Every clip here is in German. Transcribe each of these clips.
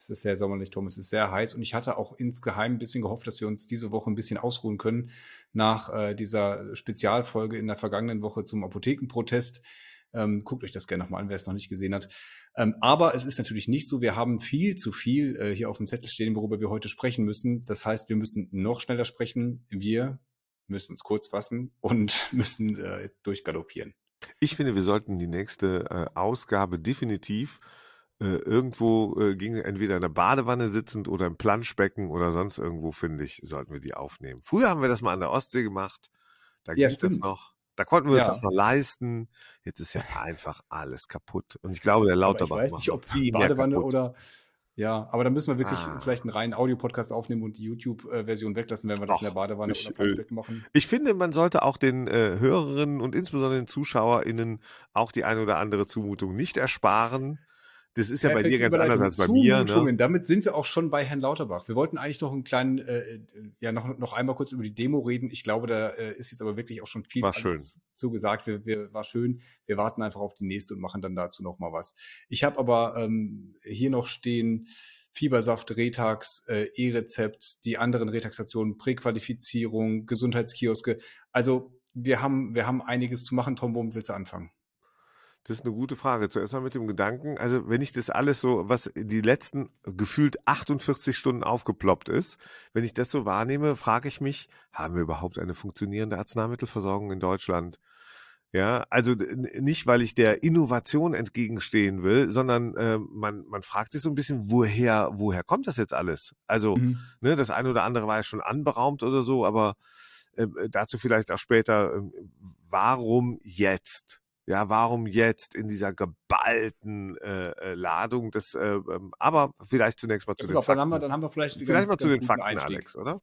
Es ist sehr sommerlich, Tom. Es ist sehr heiß und ich hatte auch insgeheim ein bisschen gehofft, dass wir uns diese Woche ein bisschen ausruhen können nach äh, dieser Spezialfolge in der vergangenen Woche zum Apothekenprotest. Ähm, guckt euch das gerne nochmal an, wer es noch nicht gesehen hat. Ähm, aber es ist natürlich nicht so. Wir haben viel zu viel äh, hier auf dem Zettel stehen, worüber wir heute sprechen müssen. Das heißt, wir müssen noch schneller sprechen. Wir müssen uns kurz fassen und müssen äh, jetzt durchgaloppieren. Ich finde, wir sollten die nächste äh, Ausgabe definitiv irgendwo äh, ging entweder in der Badewanne sitzend oder im Planschbecken oder sonst irgendwo, finde ich, sollten wir die aufnehmen. Früher haben wir das mal an der Ostsee gemacht. Da ja, ging stimmt. das noch. Da konnten wir ja. uns das noch leisten. Jetzt ist ja einfach alles kaputt. Und ich glaube, der Lauterbach aber Ich weiß nicht, ob die Badewanne oder ja, aber da müssen wir wirklich ah. vielleicht einen reinen Audio-Podcast aufnehmen und die YouTube-Version weglassen, wenn wir das Och, in der Badewanne ich, oder Planschbecken machen. Ich finde, man sollte auch den äh, Hörerinnen und insbesondere den ZuschauerInnen auch die eine oder andere Zumutung nicht ersparen. Das ist ja bei dir ganz anders als bei mir. Ne? Damit sind wir auch schon bei Herrn Lauterbach. Wir wollten eigentlich noch einen kleinen, äh, äh, ja, noch, noch einmal kurz über die Demo reden. Ich glaube, da äh, ist jetzt aber wirklich auch schon viel war schön. zugesagt. Wir, wir, war schön. Wir warten einfach auf die nächste und machen dann dazu noch mal was. Ich habe aber ähm, hier noch stehen, Fiebersaft, Retax, äh, E-Rezept, die anderen Retaxationen, Präqualifizierung, Gesundheitskioske. Also wir haben, wir haben einiges zu machen. Tom, womit willst du anfangen? Das ist eine gute Frage. Zuerst mal mit dem Gedanken, also wenn ich das alles so, was die letzten gefühlt 48 Stunden aufgeploppt ist, wenn ich das so wahrnehme, frage ich mich, haben wir überhaupt eine funktionierende Arzneimittelversorgung in Deutschland? Ja, also nicht, weil ich der Innovation entgegenstehen will, sondern äh, man, man fragt sich so ein bisschen, woher, woher kommt das jetzt alles? Also, mhm. ne, das eine oder andere war ja schon anberaumt oder so, aber äh, dazu vielleicht auch später, äh, warum jetzt? Ja, warum jetzt in dieser geballten äh, äh Ladung? Das, äh, ähm, aber vielleicht zunächst mal zu den auf, Fakten. Dann haben wir, dann haben wir vielleicht, vielleicht ganz, mal zu den Fakten, Einstieg. Alex, oder?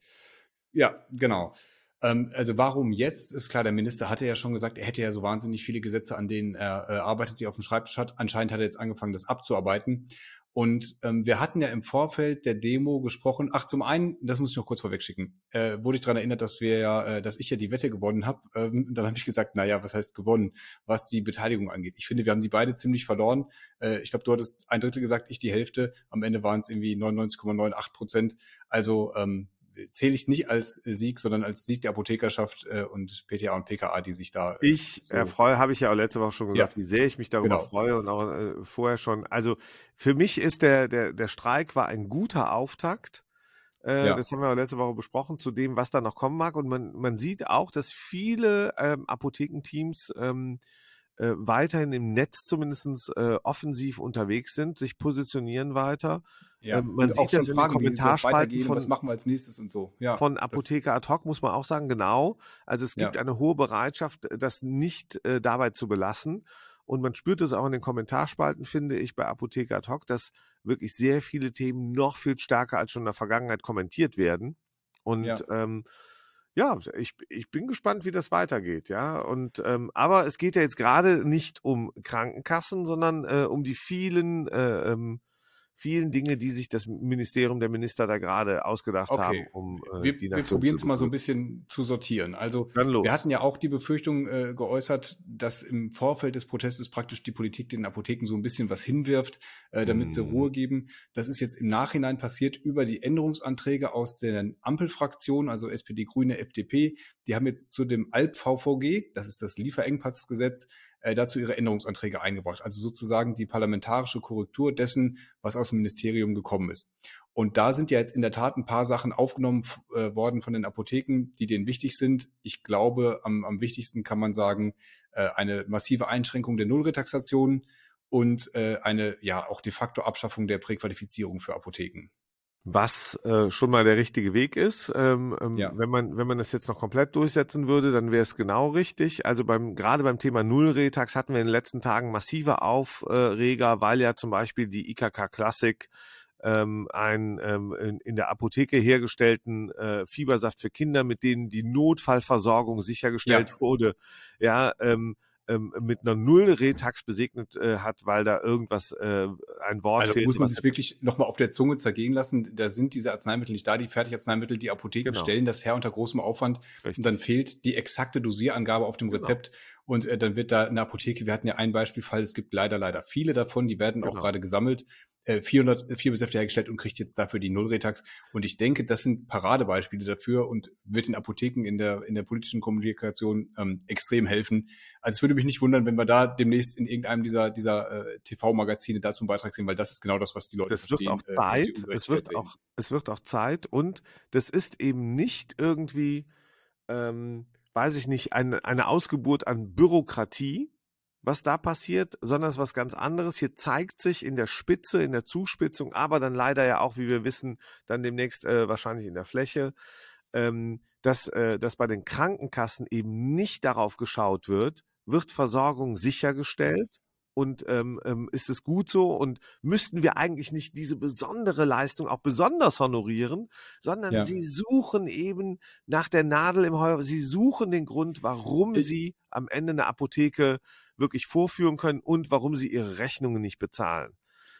Ja, genau. Ähm, also warum jetzt? Ist klar, der Minister hatte ja schon gesagt, er hätte ja so wahnsinnig viele Gesetze, an denen er äh, arbeitet, die auf dem Schreibtisch hat. Anscheinend hat er jetzt angefangen, das abzuarbeiten. Und ähm, wir hatten ja im Vorfeld der Demo gesprochen. Ach, zum einen, das muss ich noch kurz vorwegschicken, äh, wurde ich daran erinnert, dass wir ja, äh, dass ich ja die Wette gewonnen habe. Ähm, dann habe ich gesagt, na ja, was heißt gewonnen, was die Beteiligung angeht. Ich finde, wir haben die beide ziemlich verloren. Äh, ich glaube, du hattest ein Drittel gesagt, ich die Hälfte. Am Ende waren es irgendwie 99,98 Prozent. Also ähm, zähle ich nicht als Sieg, sondern als Sieg der Apothekerschaft äh, und PTA und PKA, die sich da. Äh, ich so äh, freue, habe ich ja auch letzte Woche schon gesagt, ja. wie sehr ich mich darüber genau. freue und auch äh, vorher schon. Also für mich ist der, der, der Streik war ein guter Auftakt. Äh, ja. Das haben wir auch letzte Woche besprochen, zu dem, was da noch kommen mag. Und man, man sieht auch, dass viele ähm, Apothekenteams ähm, äh, weiterhin im Netz zumindest äh, offensiv unterwegs sind, sich positionieren weiter. Ja, ähm, man sieht das in den Kommentarspalten von, was machen wir als nächstes und so. Ja, von Apotheker ad hoc muss man auch sagen, genau. Also es gibt ja. eine hohe Bereitschaft, das nicht äh, dabei zu belassen. Und man spürt es auch in den Kommentarspalten, finde ich, bei Apotheker ad hoc, dass wirklich sehr viele Themen noch viel stärker als schon in der Vergangenheit kommentiert werden. Und ja. ähm, ja, ich, ich bin gespannt, wie das weitergeht, ja. Und ähm, aber es geht ja jetzt gerade nicht um Krankenkassen, sondern äh, um die vielen äh, ähm, vielen Dinge, die sich das Ministerium der Minister da gerade ausgedacht okay. haben, um äh, wir, die Nation Wir probieren es mal so ein bisschen zu sortieren. Also wir hatten ja auch die Befürchtung äh, geäußert, dass im Vorfeld des Protestes praktisch die Politik den Apotheken so ein bisschen was hinwirft, äh, damit mm. sie Ruhe mhm. geben. Das ist jetzt im Nachhinein passiert über die Änderungsanträge aus der Ampelfraktion, also SPD, Grüne, FDP. Die haben jetzt zu dem ALP-VVG, das ist das Lieferengpassgesetz, äh, dazu ihre Änderungsanträge eingebracht. Also sozusagen die parlamentarische Korrektur dessen, was aus dem Ministerium gekommen ist. Und da sind ja jetzt in der Tat ein paar Sachen aufgenommen äh, worden von den Apotheken, die denen wichtig sind. Ich glaube, am, am wichtigsten kann man sagen, äh, eine massive Einschränkung der Nullretaxation und äh, eine ja auch de facto Abschaffung der Präqualifizierung für Apotheken was äh, schon mal der richtige Weg ist. Ähm, ähm, ja. Wenn man wenn man das jetzt noch komplett durchsetzen würde, dann wäre es genau richtig. Also beim gerade beim Thema Nullretax hatten wir in den letzten Tagen massive Aufreger, weil ja zum Beispiel die IKK Classic ähm, einen ähm, in, in der Apotheke hergestellten äh, Fiebersaft für Kinder, mit denen die Notfallversorgung sichergestellt ja. wurde, ja ähm, ähm, mit einer Null-Retax besegnet äh, hat, weil da irgendwas, äh, ein Wort also fehlt. muss man sich wirklich nochmal auf der Zunge zergehen lassen. Da sind diese Arzneimittel nicht da, die Fertigarzneimittel, die Apotheken genau. stellen das her unter großem Aufwand. Richtig. Und dann fehlt die exakte Dosierangabe auf dem genau. Rezept. Genau. Und äh, dann wird da eine Apotheke, wir hatten ja einen Beispielfall, es gibt leider, leider viele davon, die werden genau. auch gerade gesammelt. 400 äh, Vierbesäfte hergestellt und kriegt jetzt dafür die Nullretax. Und ich denke, das sind Paradebeispiele dafür und wird den Apotheken in der, in der politischen Kommunikation ähm, extrem helfen. Also es würde mich nicht wundern, wenn wir da demnächst in irgendeinem dieser, dieser äh, TV-Magazine dazu einen Beitrag sehen, weil das ist genau das, was die Leute das verstehen. Wird auch äh, Zeit. es, wird auch, es wird auch Zeit und das ist eben nicht irgendwie, ähm, weiß ich nicht, eine, eine Ausgeburt an Bürokratie, was da passiert, sondern es ist was ganz anderes. Hier zeigt sich in der Spitze, in der Zuspitzung, aber dann leider ja auch, wie wir wissen, dann demnächst äh, wahrscheinlich in der Fläche, ähm, dass, äh, dass bei den Krankenkassen eben nicht darauf geschaut wird, wird Versorgung sichergestellt und ähm, ähm, ist es gut so und müssten wir eigentlich nicht diese besondere Leistung auch besonders honorieren, sondern ja. sie suchen eben nach der Nadel im Heuer, sie suchen den Grund, warum ich sie am Ende eine Apotheke wirklich vorführen können und warum sie ihre Rechnungen nicht bezahlen.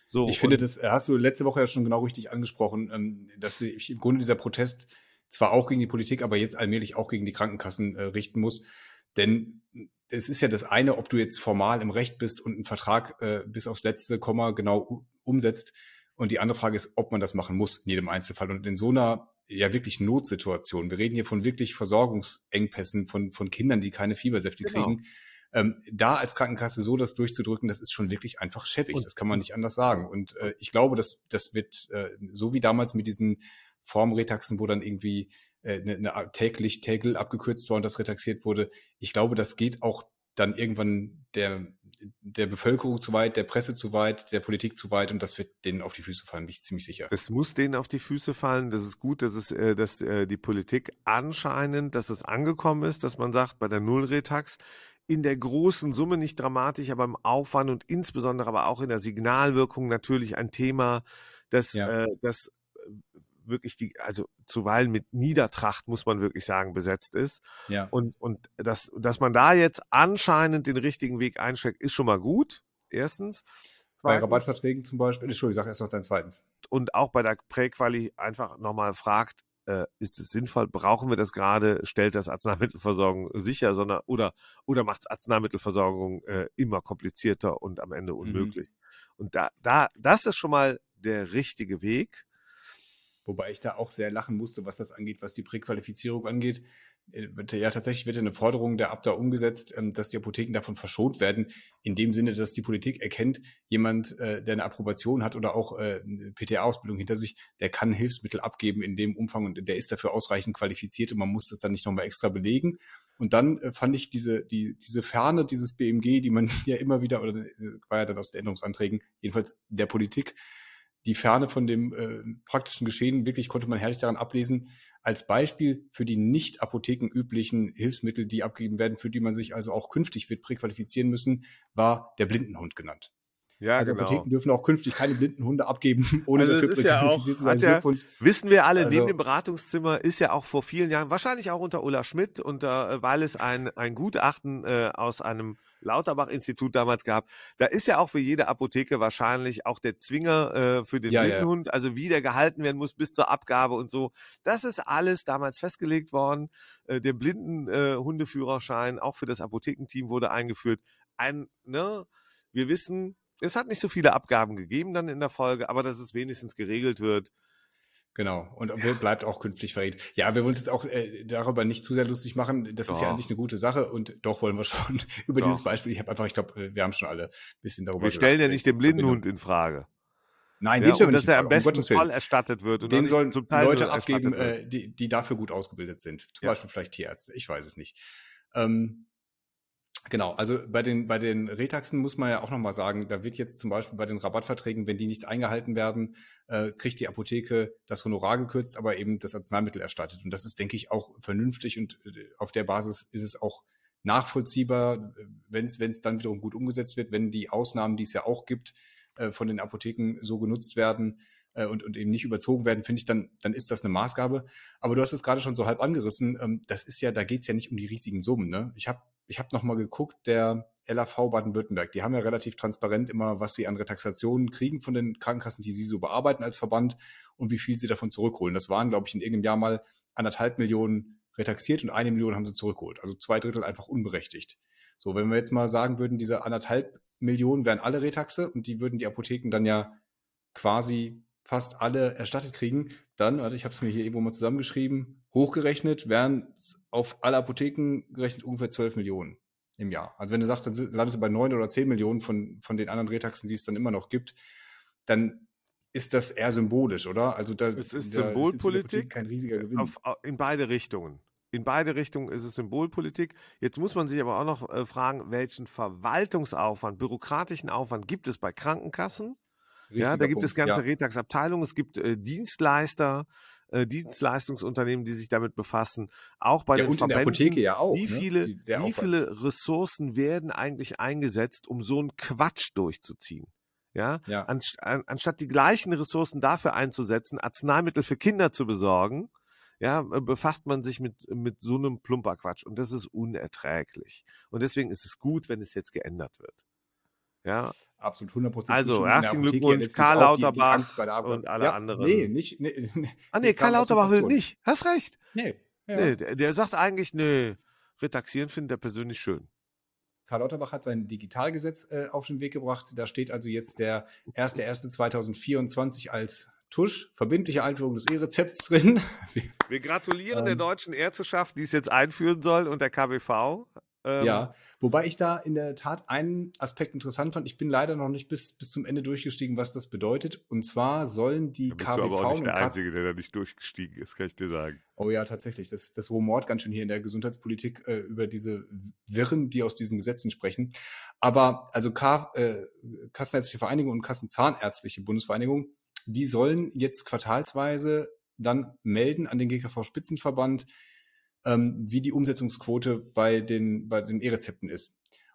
So, ich finde, das hast du letzte Woche ja schon genau richtig angesprochen, ähm, dass sich im Grunde dieser Protest zwar auch gegen die Politik, aber jetzt allmählich auch gegen die Krankenkassen äh, richten muss. Denn es ist ja das eine, ob du jetzt formal im Recht bist und einen Vertrag äh, bis aufs letzte Komma genau umsetzt. Und die andere Frage ist, ob man das machen muss in jedem Einzelfall. Und in so einer ja wirklich Notsituation, wir reden hier von wirklich Versorgungsengpässen, von, von Kindern, die keine Fiebersäfte genau. kriegen, ähm, da als Krankenkasse so das durchzudrücken, das ist schon wirklich einfach schäbig. Und, das kann man nicht anders sagen. Und äh, ich glaube, dass das wird äh, so wie damals mit diesen Formretaxen, wo dann irgendwie äh, eine, eine täglich Tägel abgekürzt war und das retaxiert wurde. Ich glaube, das geht auch dann irgendwann der, der Bevölkerung zu weit, der Presse zu weit, der Politik zu weit und das wird denen auf die Füße fallen, bin ich ziemlich sicher. Es muss denen auf die Füße fallen. Das ist gut, dass es, äh, dass äh, die Politik anscheinend, dass es angekommen ist, dass man sagt, bei der Nullretax in der großen Summe nicht dramatisch, aber im Aufwand und insbesondere aber auch in der Signalwirkung natürlich ein Thema, das, ja. äh, das äh, wirklich die, also zuweilen mit Niedertracht, muss man wirklich sagen, besetzt ist. Ja. Und, und dass, dass man da jetzt anscheinend den richtigen Weg einschlägt, ist schon mal gut. Erstens. Zweitens, bei Rabattverträgen zum Beispiel, Entschuldigung, ich sage erst noch dein zweitens. Und auch bei der Präquali einfach nochmal fragt, äh, ist es sinnvoll, brauchen wir das gerade, stellt das Arzneimittelversorgung sicher, sondern oder, oder macht es Arzneimittelversorgung äh, immer komplizierter und am Ende mhm. unmöglich. Mhm. Und da, da, das ist schon mal der richtige Weg. Wobei ich da auch sehr lachen musste, was das angeht, was die Präqualifizierung angeht. Äh, ja, tatsächlich wird eine Forderung der Abda umgesetzt, ähm, dass die Apotheken davon verschont werden, in dem Sinne, dass die Politik erkennt, jemand, äh, der eine Approbation hat oder auch äh, eine PTA-Ausbildung hinter sich, der kann Hilfsmittel abgeben in dem Umfang und der ist dafür ausreichend qualifiziert und man muss das dann nicht nochmal extra belegen. Und dann fand ich diese, die, diese Ferne dieses BMG, die man ja immer wieder, oder war ja dann aus den Änderungsanträgen, jedenfalls der Politik, die Ferne von dem äh, praktischen Geschehen, wirklich konnte man herrlich daran ablesen, als Beispiel für die nicht apothekenüblichen Hilfsmittel, die abgegeben werden, für die man sich also auch künftig wird präqualifizieren müssen, war der Blindenhund genannt. Ja, also genau. Apotheken dürfen auch künftig keine blinden Hunde abgeben, ohne also dafür ja zu sein. Ja, wissen wir alle, also, neben dem Beratungszimmer ist ja auch vor vielen Jahren, wahrscheinlich auch unter Ulla Schmidt, unter, äh, weil es ein, ein Gutachten äh, aus einem Lauterbach-Institut damals gab, da ist ja auch für jede Apotheke wahrscheinlich auch der Zwinger äh, für den ja, Blindenhund, ja. also wie der gehalten werden muss bis zur Abgabe und so. Das ist alles damals festgelegt worden. Äh, der Blindenhundeführerschein, äh, auch für das Apothekenteam wurde eingeführt. Ein, ne, wir wissen, es hat nicht so viele Abgaben gegeben dann in der Folge, aber dass es wenigstens geregelt wird. Genau. Und ja. bleibt auch künftig verrät. Ja, wir wollen uns jetzt auch äh, darüber nicht zu sehr lustig machen. Das doch. ist ja an sich eine gute Sache und doch wollen wir schon über doch. dieses Beispiel. Ich habe einfach, ich glaube, äh, wir haben schon alle ein bisschen darüber Wir stellen ja nicht den Blindenhund in Frage. Nein, ja, den nicht dass er am besten um voll erstattet wird. Und den sollen zum Teil Leute abgeben, äh, die, die dafür gut ausgebildet sind. Zum ja. Beispiel vielleicht Tierärzte. Ich weiß es nicht. Ähm, Genau, also bei den, bei den Retaxen muss man ja auch nochmal sagen, da wird jetzt zum Beispiel bei den Rabattverträgen, wenn die nicht eingehalten werden, äh, kriegt die Apotheke das Honorar gekürzt, aber eben das Arzneimittel erstattet. Und das ist, denke ich, auch vernünftig und äh, auf der Basis ist es auch nachvollziehbar, wenn es dann wiederum gut umgesetzt wird, wenn die Ausnahmen, die es ja auch gibt, äh, von den Apotheken so genutzt werden äh, und, und eben nicht überzogen werden, finde ich, dann, dann ist das eine Maßgabe. Aber du hast es gerade schon so halb angerissen, ähm, das ist ja, da geht es ja nicht um die riesigen Summen. Ne? Ich habe ich habe nochmal geguckt, der LAV Baden-Württemberg. Die haben ja relativ transparent immer, was sie an Retaxationen kriegen von den Krankenkassen, die sie so bearbeiten als Verband und wie viel sie davon zurückholen. Das waren, glaube ich, in irgendeinem Jahr mal anderthalb Millionen retaxiert und eine Million haben sie zurückgeholt. Also zwei Drittel einfach unberechtigt. So, wenn wir jetzt mal sagen würden, diese anderthalb Millionen wären alle Retaxe und die würden die Apotheken dann ja quasi fast alle erstattet kriegen, dann, warte, ich habe es mir hier irgendwo mal zusammengeschrieben, hochgerechnet wären auf alle Apotheken gerechnet ungefähr 12 Millionen im Jahr. Also wenn du sagst, dann landest du bei 9 oder 10 Millionen von, von den anderen Retaxen, die es dann immer noch gibt, dann ist das eher symbolisch, oder? Also da, es ist da Symbolpolitik ist kein riesiger Gewinn. Auf, in beide Richtungen. In beide Richtungen ist es Symbolpolitik. Jetzt muss man sich aber auch noch äh, fragen, welchen Verwaltungsaufwand, bürokratischen Aufwand gibt es bei Krankenkassen? Richtiger ja, da gibt Punkt, es ganze ja. Retax-Abteilungen, es gibt äh, Dienstleister, äh, Dienstleistungsunternehmen, die sich damit befassen. Auch bei ja, den und Verbänden. In der Apotheke ja auch. Wie ne? viele, die, wie viele Ressourcen werden eigentlich eingesetzt, um so einen Quatsch durchzuziehen? Ja, ja. Anst anstatt die gleichen Ressourcen dafür einzusetzen, Arzneimittel für Kinder zu besorgen, ja, befasst man sich mit, mit so einem Plumperquatsch. Und das ist unerträglich. Und deswegen ist es gut, wenn es jetzt geändert wird. Ja. Absolut 100 Also, herzlichen Glückwunsch, Karl Lauterbach die, die und alle ja, anderen. Nee, nicht. Nee, nee, ah, nee, Karl Lauterbach will nicht. Hast recht. Nee. Ja. nee der, der, sagt eigentlich, nee, Retaxieren findet er persönlich schön. Karl Lauterbach hat sein Digitalgesetz äh, auf den Weg gebracht. Da steht also jetzt der 1.1.2024 als Tusch, verbindliche Einführung des E-Rezepts drin. Wir gratulieren ähm, der deutschen Ärzteschaft, die es jetzt einführen soll und der KBV. Ähm, ja, wobei ich da in der Tat einen Aspekt interessant fand. Ich bin leider noch nicht bis, bis zum Ende durchgestiegen, was das bedeutet. Und zwar sollen die da bist KBV. Du aber auch nicht der Einzige, der da nicht durchgestiegen ist, kann ich dir sagen. Oh ja, tatsächlich. Das, das rumort ganz schön hier in der Gesundheitspolitik äh, über diese Wirren, die aus diesen Gesetzen sprechen. Aber also K, äh, Kassenärztliche Vereinigung und Kassenzahnärztliche Bundesvereinigung, die sollen jetzt quartalsweise dann melden an den GKV-Spitzenverband, ähm, wie die Umsetzungsquote bei den, bei den E-Rezepten ist.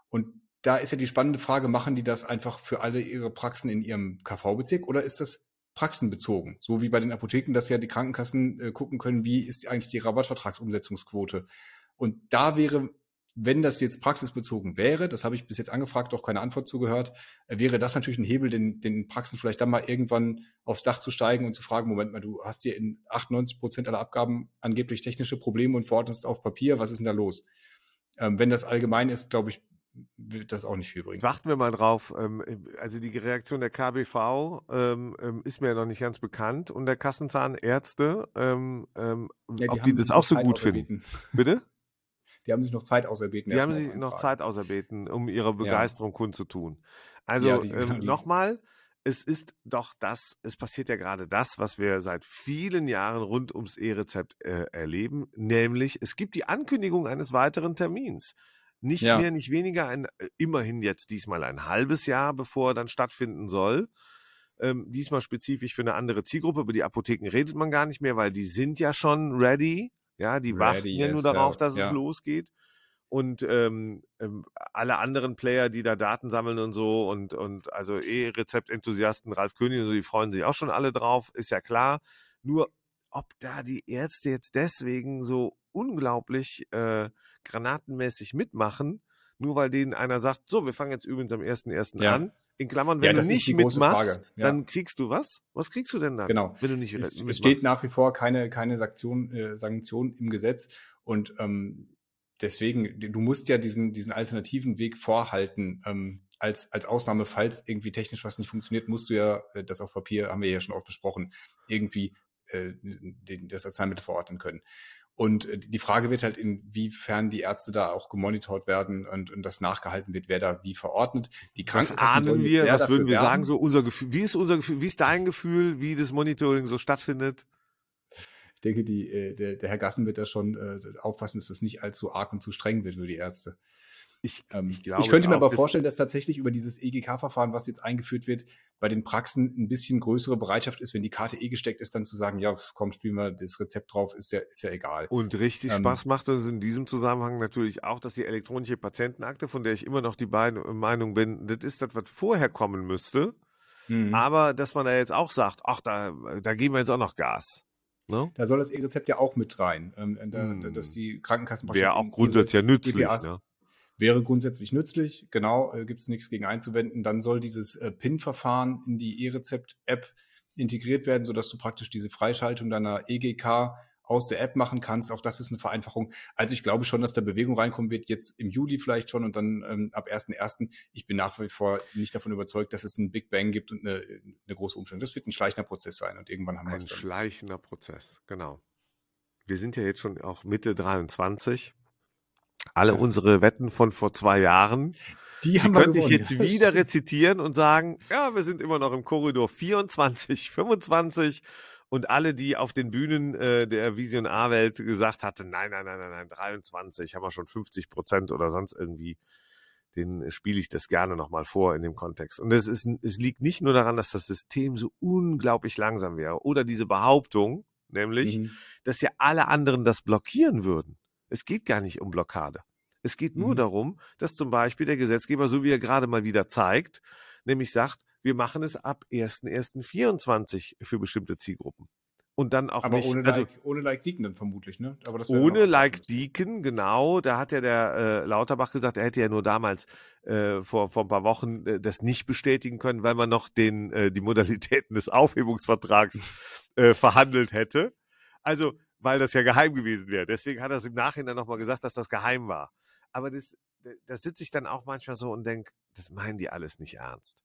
Und da ist ja die spannende Frage, machen die das einfach für alle ihre Praxen in ihrem KV-Bezirk oder ist das praxenbezogen? So wie bei den Apotheken, dass ja die Krankenkassen äh, gucken können, wie ist eigentlich die Rabattvertragsumsetzungsquote. Und da wäre wenn das jetzt praxisbezogen wäre, das habe ich bis jetzt angefragt, auch keine Antwort zugehört, äh, wäre das natürlich ein Hebel, den, den Praxen vielleicht dann mal irgendwann aufs Dach zu steigen und zu fragen, Moment mal, du hast hier in 98 Prozent aller Abgaben angeblich technische Probleme und verordnest auf Papier, was ist denn da los? Ähm, wenn das allgemein ist, glaube ich, wird das auch nicht viel bringen. Warten wir mal drauf. Ähm, also die Reaktion der KBV ähm, ähm, ist mir ja noch nicht ganz bekannt und der Kassenzahnärzte, ja, ob die das auch so gut finden. Bitte? Die haben sich noch Zeit auserbeten. Die haben sich noch Zeit auserbeten, um ihre Begeisterung ja. kundzutun. Also ja, ähm, nochmal, es ist doch das, es passiert ja gerade das, was wir seit vielen Jahren rund ums E-Rezept äh, erleben, nämlich es gibt die Ankündigung eines weiteren Termins. Nicht ja. mehr, nicht weniger, ein, äh, immerhin jetzt diesmal ein halbes Jahr, bevor er dann stattfinden soll. Ähm, diesmal spezifisch für eine andere Zielgruppe. Über die Apotheken redet man gar nicht mehr, weil die sind ja schon ready. Ja, die warten ja nur darauf, dass ja. es losgeht. Und ähm, ähm, alle anderen Player, die da Daten sammeln und so und, und also E-Rezept-Enthusiasten, Ralf König und so, die freuen sich auch schon alle drauf, ist ja klar. Nur, ob da die Ärzte jetzt deswegen so unglaublich äh, granatenmäßig mitmachen, nur weil denen einer sagt, so, wir fangen jetzt übrigens am 1.1. Ja. an, in Klammern, wenn ja, du nicht mitmachst, ja. dann kriegst du was? Was kriegst du denn dann? Genau. Wenn du nicht es, mitmachst? Es steht nach wie vor keine, keine Sanktion, äh, Sanktion im Gesetz und ähm, deswegen, du musst ja diesen, diesen alternativen Weg vorhalten. Ähm, als, als Ausnahme, falls irgendwie technisch was nicht funktioniert, musst du ja, äh, das auf Papier haben wir ja schon oft besprochen, irgendwie äh, den, das Arzneimittel verordnen können. Und äh, die Frage wird halt, inwiefern die Ärzte da auch gemonitort werden und, und das nachgehalten wird, wer da wie verordnet. Die Krankenkassen was ahnen wir, was würden wir werben. sagen, so unser Gefühl, wie ist unser Gefühl, wie ist dein Gefühl, wie das Monitoring so stattfindet? Ich denke, die, äh, der, der Herr Gassen wird da schon äh, aufpassen, dass das nicht allzu arg und zu streng wird für die Ärzte. Ich, ähm, ich, ich könnte mir aber vorstellen, dass tatsächlich über dieses EGK-Verfahren, was jetzt eingeführt wird, bei den Praxen ein bisschen größere Bereitschaft ist, wenn die Karte eh gesteckt ist, dann zu sagen, ja, komm, spielen wir das Rezept drauf, ist ja, ist ja egal. Und richtig ähm, Spaß macht es in diesem Zusammenhang natürlich auch, dass die elektronische Patientenakte, von der ich immer noch die beiden Meinung bin, das ist das, was vorher kommen müsste. Mhm. Aber dass man da jetzt auch sagt, ach, da, da geben wir jetzt auch noch Gas. Ne? Da soll das E-Rezept ja auch mit rein, ähm, da, mhm. dass die Krankenkassen Wäre auch grundsätzlich ja nützlich. ne? Wäre grundsätzlich nützlich, genau, äh, gibt es nichts gegen einzuwenden. Dann soll dieses äh, PIN-Verfahren in die E-Rezept-App integriert werden, sodass du praktisch diese Freischaltung deiner EGK aus der App machen kannst. Auch das ist eine Vereinfachung. Also ich glaube schon, dass da Bewegung reinkommen wird, jetzt im Juli vielleicht schon und dann ähm, ab 1.1. Ich bin nach wie vor nicht davon überzeugt, dass es einen Big Bang gibt und eine, eine große Umstellung. Das wird ein schleichender Prozess sein und irgendwann haben wir es. Ein schleichender Prozess, genau. Wir sind ja jetzt schon auch Mitte 23. Alle ja. unsere Wetten von vor zwei Jahren, die, haben die könnte ich jetzt wieder rezitieren und sagen, ja, wir sind immer noch im Korridor 24, 25 und alle, die auf den Bühnen äh, der Vision A-Welt gesagt hatten, nein, nein, nein, nein, nein, 23, haben wir schon 50 Prozent oder sonst irgendwie, den spiele ich das gerne nochmal vor in dem Kontext. Und es, ist, es liegt nicht nur daran, dass das System so unglaublich langsam wäre oder diese Behauptung, nämlich, mhm. dass ja alle anderen das blockieren würden. Es geht gar nicht um Blockade. Es geht nur mhm. darum, dass zum Beispiel der Gesetzgeber, so wie er gerade mal wieder zeigt, nämlich sagt, wir machen es ab 1.1.24 für bestimmte Zielgruppen. Und dann auch aber nicht, ohne, also, like, ohne Like Deacon dann vermutlich, ne? Aber das ohne Like Deacon, genau. Da hat ja der äh, Lauterbach gesagt, er hätte ja nur damals äh, vor, vor ein paar Wochen äh, das nicht bestätigen können, weil man noch den, äh, die Modalitäten des Aufhebungsvertrags äh, verhandelt hätte. Also, weil das ja geheim gewesen wäre. Deswegen hat er es im Nachhinein nochmal gesagt, dass das geheim war. Aber das, da sitze ich dann auch manchmal so und denke, das meinen die alles nicht ernst.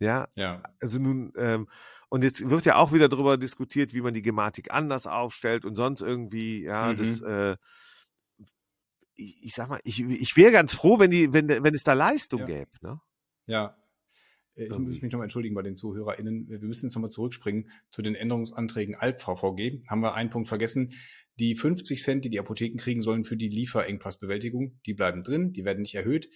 Ja, ja. Also nun, ähm, und jetzt wird ja auch wieder darüber diskutiert, wie man die Gematik anders aufstellt und sonst irgendwie, ja, mhm. das, äh, ich, ich, sag mal, ich, ich wäre ganz froh, wenn die, wenn, wenn es da Leistung ja. gäbe, ne? Ja. Äh, ich muss mich nochmal entschuldigen bei den ZuhörerInnen. Wir müssen jetzt nochmal zurückspringen zu den Änderungsanträgen Alp-VVG. Haben wir einen Punkt vergessen. Die 50 Cent, die die Apotheken kriegen sollen für die Lieferengpassbewältigung, die bleiben drin, die werden nicht erhöht.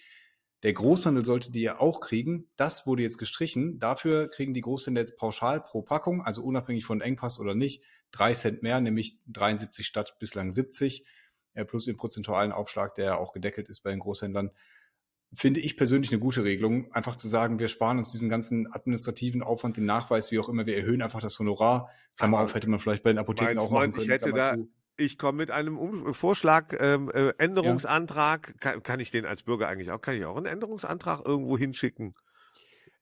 Der Großhandel sollte die ja auch kriegen. Das wurde jetzt gestrichen. Dafür kriegen die Großhändler jetzt pauschal pro Packung, also unabhängig von Engpass oder nicht, drei Cent mehr, nämlich 73 statt bislang 70, äh, plus den prozentualen Aufschlag, der auch gedeckelt ist bei den Großhändlern. Finde ich persönlich eine gute Regelung, einfach zu sagen, wir sparen uns diesen ganzen administrativen Aufwand, den Nachweis, wie auch immer, wir erhöhen einfach das Honorar. Klammer auf, hätte man vielleicht bei den Apotheken auch Freund, machen können. Ich hätte da, zu ich komme mit einem um Vorschlag, ähm, äh, Änderungsantrag. Ja. Kann, kann, ich den als Bürger eigentlich auch? Kann ich auch einen Änderungsantrag irgendwo hinschicken?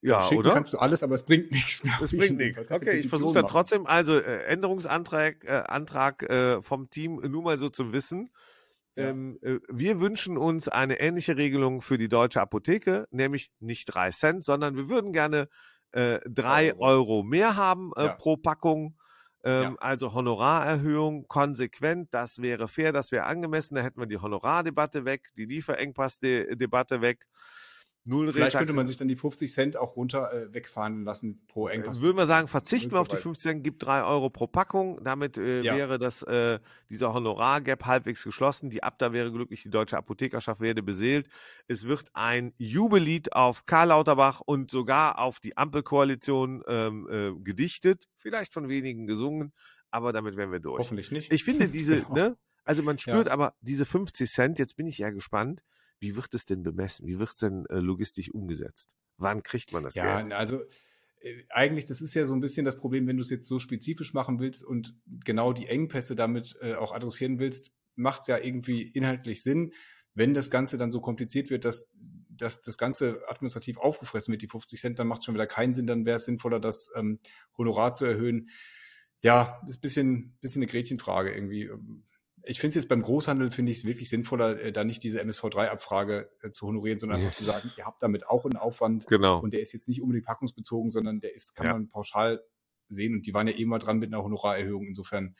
Ja, Schicken oder? kannst du alles, aber es bringt nichts. Es bringt nichts. Okay, ich versuche dann trotzdem. Also äh, Änderungsantrag äh, Antrag äh, vom Team, nur mal so zu wissen. Ja. Ähm, äh, wir wünschen uns eine ähnliche Regelung für die deutsche Apotheke, nämlich nicht drei Cent, sondern wir würden gerne äh, drei Euro. Euro mehr haben äh, ja. pro Packung ähm, ja. Also Honorarerhöhung konsequent, das wäre fair, das wäre angemessen. Da hätten wir die Honorardebatte weg, die Lieferengpassdebatte weg. Null Vielleicht könnte man sich dann die 50 Cent auch runter äh, wegfahren lassen pro äh, Engpass. Würden wir sagen, verzichten wir auf die 50 Cent, gibt drei Euro pro Packung. Damit äh, ja. wäre das, äh, dieser Honorargap halbwegs geschlossen. Die Abda wäre glücklich, die deutsche Apothekerschaft werde beseelt. Es wird ein Jubellied auf Karl Lauterbach und sogar auf die Ampelkoalition ähm, äh, gedichtet. Vielleicht von wenigen gesungen, aber damit wären wir durch. Hoffentlich nicht. Ich finde diese, genau. ne? Also man spürt ja. aber diese 50 Cent, jetzt bin ich ja gespannt, wie wird es denn bemessen? Wie wird es denn äh, logistisch umgesetzt? Wann kriegt man das ja, Geld? Ja, also äh, eigentlich, das ist ja so ein bisschen das Problem, wenn du es jetzt so spezifisch machen willst und genau die Engpässe damit äh, auch adressieren willst, macht es ja irgendwie inhaltlich Sinn. Wenn das Ganze dann so kompliziert wird, dass, dass das Ganze administrativ aufgefressen wird, die 50 Cent, dann macht es schon wieder keinen Sinn, dann wäre es sinnvoller, das ähm, Honorar zu erhöhen. Ja, ist ein bisschen, bisschen eine Gretchenfrage irgendwie. Ich finde es jetzt beim Großhandel, finde ich es wirklich sinnvoller, äh, da nicht diese MSV3-Abfrage äh, zu honorieren, sondern yes. einfach zu sagen, ihr habt damit auch einen Aufwand. Genau. Und der ist jetzt nicht unbedingt packungsbezogen, sondern der ist, kann ja. man pauschal sehen. Und die waren ja eh mal dran mit einer Honorarerhöhung. Insofern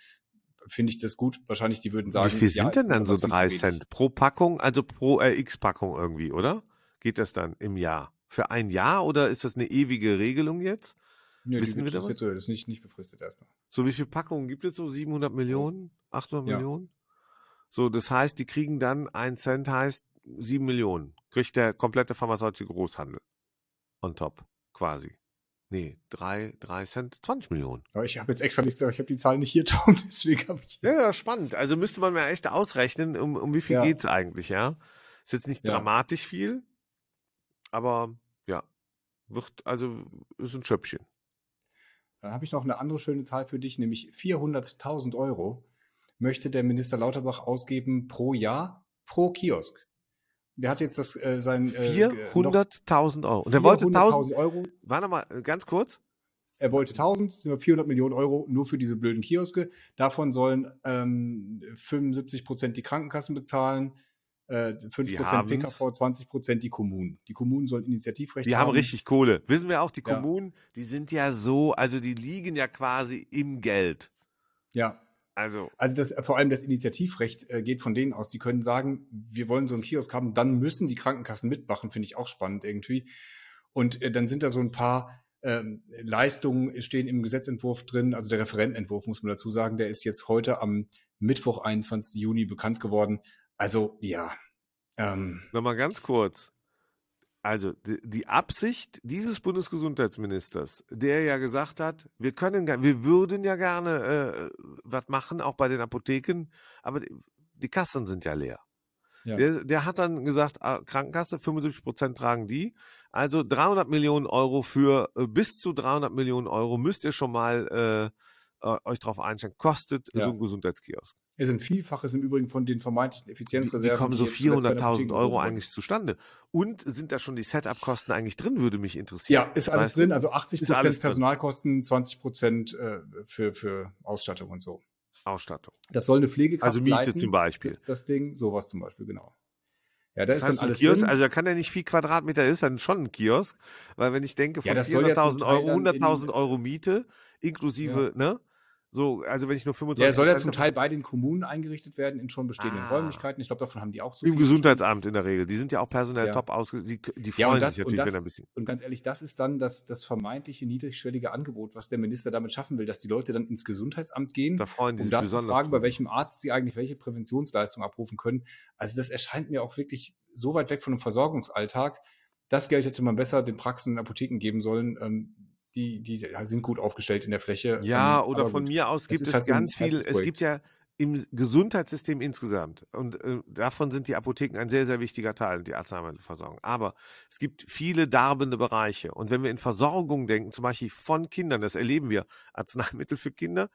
finde ich das gut. Wahrscheinlich, die würden sagen. Wie viel sind ja, denn dann so drei Cent pro Packung, also pro äh, X-Packung irgendwie, oder? Geht das dann im Jahr? Für ein Jahr oder ist das eine ewige Regelung jetzt? Ja, Wissen wir da was? Das ist nicht, nicht befristet erstmal. So, wie viele Packungen gibt es so? 700 Millionen? 800 ja. Millionen? So, das heißt, die kriegen dann ein Cent heißt sieben Millionen. Kriegt der komplette pharmazeutische Großhandel. On top, quasi. Nee, drei, drei Cent, 20 Millionen. Aber ich habe jetzt extra nicht, ich habe die Zahl nicht hier, Tom, deswegen habe ich. Ja, ja, spannend. Also müsste man mir echt ausrechnen, um, um wie viel ja. geht's eigentlich, ja? Ist jetzt nicht ja. dramatisch viel, aber ja, wird, also ist ein Schöppchen. Dann habe ich noch eine andere schöne Zahl für dich, nämlich 400.000 Euro möchte der Minister Lauterbach ausgeben pro Jahr pro Kiosk. Der hat jetzt das äh, sein äh, 400.000 Euro. Und der wollte 1000 Euro. Warte mal, äh, ganz kurz. Er wollte 1000, sind wir 400 Millionen Euro nur für diese blöden Kioske. Davon sollen ähm, 75 Prozent die Krankenkassen bezahlen, äh, 5 Prozent PKV, 20 Prozent die Kommunen. Die Kommunen sollen Initiativrecht die haben. Die haben richtig Kohle. Wissen wir auch, die Kommunen, ja. die sind ja so, also die liegen ja quasi im Geld. Ja. Also, also das, vor allem das Initiativrecht äh, geht von denen aus. Die können sagen, wir wollen so einen Kiosk haben, dann müssen die Krankenkassen mitmachen, finde ich auch spannend irgendwie. Und äh, dann sind da so ein paar ähm, Leistungen stehen im Gesetzentwurf drin, also der Referentenentwurf muss man dazu sagen, der ist jetzt heute am Mittwoch, 21. Juni bekannt geworden. Also ja. Ähm, Nochmal ganz kurz. Also die Absicht dieses Bundesgesundheitsministers, der ja gesagt hat, wir können, wir würden ja gerne äh, was machen, auch bei den Apotheken, aber die, die Kassen sind ja leer. Ja. Der, der, hat dann gesagt, ah, Krankenkasse, 75 Prozent tragen die. Also 300 Millionen Euro für äh, bis zu 300 Millionen Euro müsst ihr schon mal äh, äh euch drauf einstellen. Kostet ja. so ein Gesundheitskiosk. Es sind Vielfaches im Übrigen von den vermeintlichen Effizienzreserven. Wie kommen so 400.000 Euro eigentlich zustande? Und sind da schon die Setup-Kosten eigentlich drin, würde mich interessieren. Ja, ist alles weißt drin. Also 80 Prozent Personalkosten, 20 Prozent äh, für, für Ausstattung und so. Ausstattung. Das soll eine Pflegekraft Also Miete leiten, zum Beispiel. Das Ding, sowas zum Beispiel, genau. Ja, da ist das dann alles Kiosk, drin. Also da kann ja nicht viel Quadratmeter ist, dann schon ein Kiosk. Weil wenn ich denke, von ja, 400.000 Euro, 100.000 Euro Miete, inklusive, ja. ne? So, also wenn ich nur 25 Ja, soll ja zum Teil bei den Kommunen eingerichtet werden, in schon bestehenden ah. Räumlichkeiten. Ich glaube, davon haben die auch zu Im Gesundheitsamt in der Regel. Die sind ja auch personell ja. top ausgebildet. Die, die freuen ja, das, sich natürlich, das, wenn ein bisschen. Und ganz ehrlich, das ist dann das, das vermeintliche niedrigschwellige Angebot, was der Minister damit schaffen will, dass die Leute dann ins Gesundheitsamt gehen, da freuen die um sich zu fragen, bei welchem Arzt sie eigentlich welche Präventionsleistung abrufen können. Also das erscheint mir auch wirklich so weit weg von dem Versorgungsalltag. Das Geld hätte man besser den Praxen und Apotheken geben sollen. Ähm, die, die sind gut aufgestellt in der Fläche. Ja, ähm, oder von gut. mir aus gibt es halt ganz so viel, es gibt ja im Gesundheitssystem insgesamt, und äh, davon sind die Apotheken ein sehr, sehr wichtiger Teil, die Arzneimittelversorgung. Aber es gibt viele darbende Bereiche. Und wenn wir in Versorgung denken, zum Beispiel von Kindern, das erleben wir, Arzneimittel für Kinder,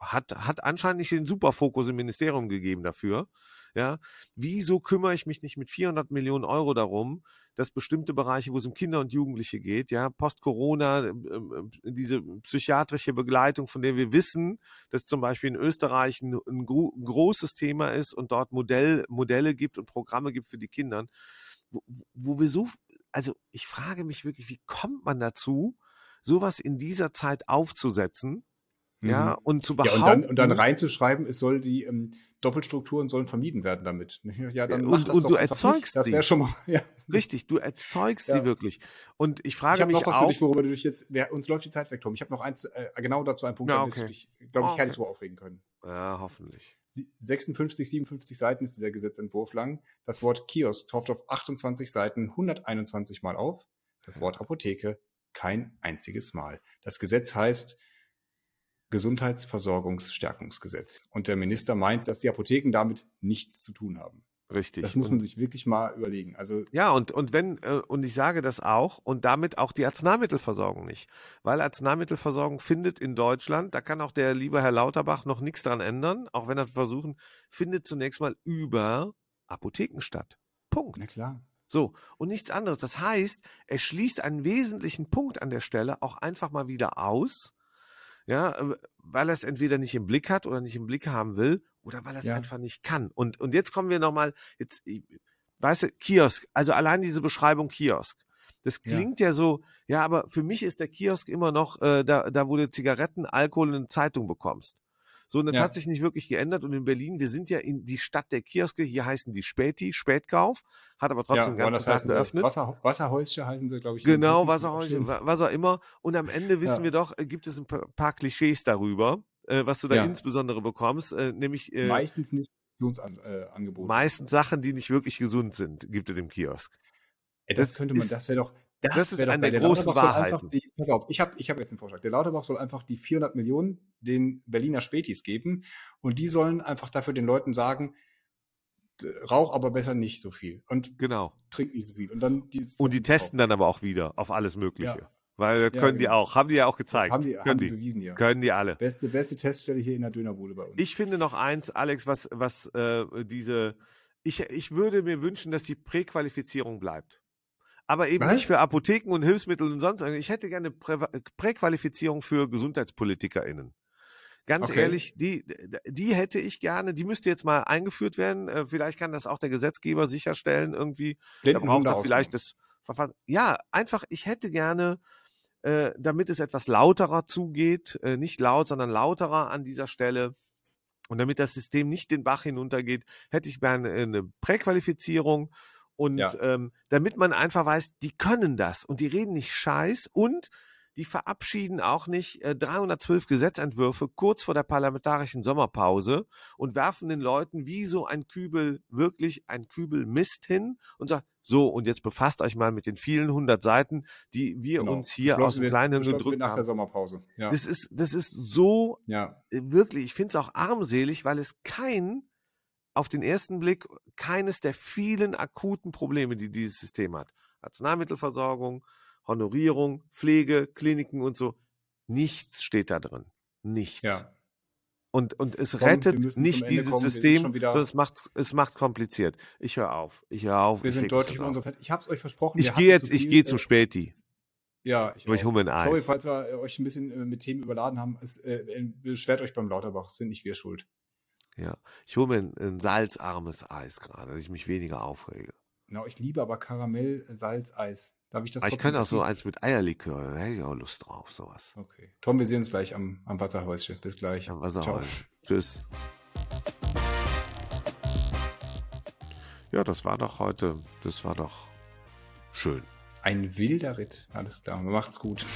hat, hat anscheinend nicht den Superfokus im Ministerium gegeben dafür. Ja, wieso kümmere ich mich nicht mit 400 Millionen Euro darum, dass bestimmte Bereiche, wo es um Kinder und Jugendliche geht, ja, Post-Corona, äh, diese psychiatrische Begleitung, von der wir wissen, dass zum Beispiel in Österreich ein, ein gro großes Thema ist und dort Modell, Modelle gibt und Programme gibt für die Kinder, wo, wo wir so, also ich frage mich wirklich, wie kommt man dazu, sowas in dieser Zeit aufzusetzen? Ja, mhm. und zu behaupten. Ja, und dann, und dann reinzuschreiben, es soll die ähm, Doppelstrukturen sollen vermieden werden damit. Ja, dann und, und du erzeugst sie. Das wäre schon mal, ja. Richtig, du erzeugst ja. sie wirklich. Und ich frage ich mich noch was auch. Für dich, worüber du dich jetzt, wer, uns läuft die Zeit weg, Tom. Ich habe noch eins, äh, genau dazu einen Punkt, ja, okay. da dich, glaube ich, oh, herrlich okay. aufregen können. Ja, hoffentlich. 56, 57 Seiten ist dieser Gesetzentwurf lang. Das Wort Kiosk taucht auf 28 Seiten 121 Mal auf. Das Wort Apotheke kein einziges Mal. Das Gesetz heißt, Gesundheitsversorgungsstärkungsgesetz. Und der Minister meint, dass die Apotheken damit nichts zu tun haben. Richtig. Das muss man sich wirklich mal überlegen. Also ja, und, und wenn, äh, und ich sage das auch, und damit auch die Arzneimittelversorgung nicht. Weil Arzneimittelversorgung findet in Deutschland, da kann auch der liebe Herr Lauterbach noch nichts dran ändern, auch wenn er versuchen, findet zunächst mal über Apotheken statt. Punkt. Na klar. So, und nichts anderes. Das heißt, er schließt einen wesentlichen Punkt an der Stelle auch einfach mal wieder aus, ja, äh, weil er es entweder nicht im Blick hat oder nicht im Blick haben will oder weil er es ja. einfach nicht kann. Und, und jetzt kommen wir nochmal, jetzt, weißt du, Kiosk, also allein diese Beschreibung Kiosk. Das klingt ja. ja so, ja, aber für mich ist der Kiosk immer noch äh, da, da, wo du Zigaretten, Alkohol und eine Zeitung bekommst. So, und das ja. hat sich nicht wirklich geändert. Und in Berlin, wir sind ja in die Stadt der Kioske, hier heißen die Späti, Spätkauf, hat aber trotzdem ja, ganz Tag geöffnet. Wasser, Wasserhäuschen heißen sie, glaube ich. Genau, Wasserhäuschen, was auch immer. Und am Ende wissen ja. wir doch, äh, gibt es ein paar Klischees darüber, äh, was du da insbesondere bekommst, äh, nämlich äh, meistens nicht Angebote. Meistens Sachen, die nicht wirklich gesund sind, gibt es im Kiosk. Ey, das, das, könnte man, das wäre doch, das, das ist eine der großen Wahrheiten. Die, pass auf, ich habe ich hab jetzt einen Vorschlag. Der Lauterbach soll einfach die 400 Millionen den Berliner Spätis geben und die sollen einfach dafür den Leuten sagen, rauch aber besser nicht so viel und genau. trink nicht so viel. Und, dann die, und die testen dann aber auch wieder auf alles Mögliche. Ja. Weil können ja, die genau. auch. Haben die ja auch gezeigt. Das haben die, können haben die bewiesen, ja. Können die alle. Beste, beste Teststelle hier in der Dönerbude bei uns. Ich finde noch eins, Alex, was, was äh, diese ich, ich würde mir wünschen, dass die Präqualifizierung bleibt. Aber eben Was? nicht für Apotheken und Hilfsmittel und sonst. Ich hätte gerne Prä Präqualifizierung für GesundheitspolitikerInnen. Ganz okay. ehrlich, die, die hätte ich gerne, die müsste jetzt mal eingeführt werden. Äh, vielleicht kann das auch der Gesetzgeber sicherstellen irgendwie. Da braucht er vielleicht das Verfahren. Ja, einfach, ich hätte gerne, äh, damit es etwas lauterer zugeht, äh, nicht laut, sondern lauterer an dieser Stelle. Und damit das System nicht den Bach hinuntergeht, hätte ich gerne eine Präqualifizierung. Und ja. ähm, damit man einfach weiß, die können das und die reden nicht scheiß und die verabschieden auch nicht äh, 312 Gesetzentwürfe kurz vor der parlamentarischen Sommerpause und werfen den Leuten wie so ein Kübel, wirklich ein Kübel Mist hin und sagen, so, und jetzt befasst euch mal mit den vielen hundert Seiten, die wir genau. uns hier aus dem kleinen gedrückt nach haben. der Sommerpause. Ja. Das ist, das ist so ja. Äh, wirklich, ich finde es auch armselig, weil es kein, auf den ersten Blick, keines der vielen akuten Probleme, die dieses System hat. Arzneimittelversorgung, Honorierung, Pflege, Kliniken und so. Nichts steht da drin. Nichts. Ja. Und, und es Komm, rettet nicht dieses kommen. System, sondern es macht, es macht kompliziert. Ich höre auf. Ich höre auf. Wir sind deutlich von unserer Zeit. Ich habe es euch versprochen. Ich gehe jetzt, ich gehe zu Späti. Ja, ich, ich hole mir ein Eis. Sorry, falls wir euch ein bisschen äh, mit Themen überladen haben. Es, äh, beschwert euch beim Lauterbach, sind nicht wir schuld. Ja, ich hole mir ein, ein salzarmes Eis gerade, dass ich mich weniger aufrege. Genau, ich liebe aber Karamell-Salzeis. Darf ich das aber Ich könnte auch so eins mit Eierlikör, da hätte ich auch Lust drauf, sowas. Okay. Tom, wir sehen uns gleich am, am Wasserhäuschen. Bis gleich. Am Wasserhäuschen. Tschüss. Ja, das war doch heute, das war doch schön. Ein wilder Ritt. Alles klar, macht's gut.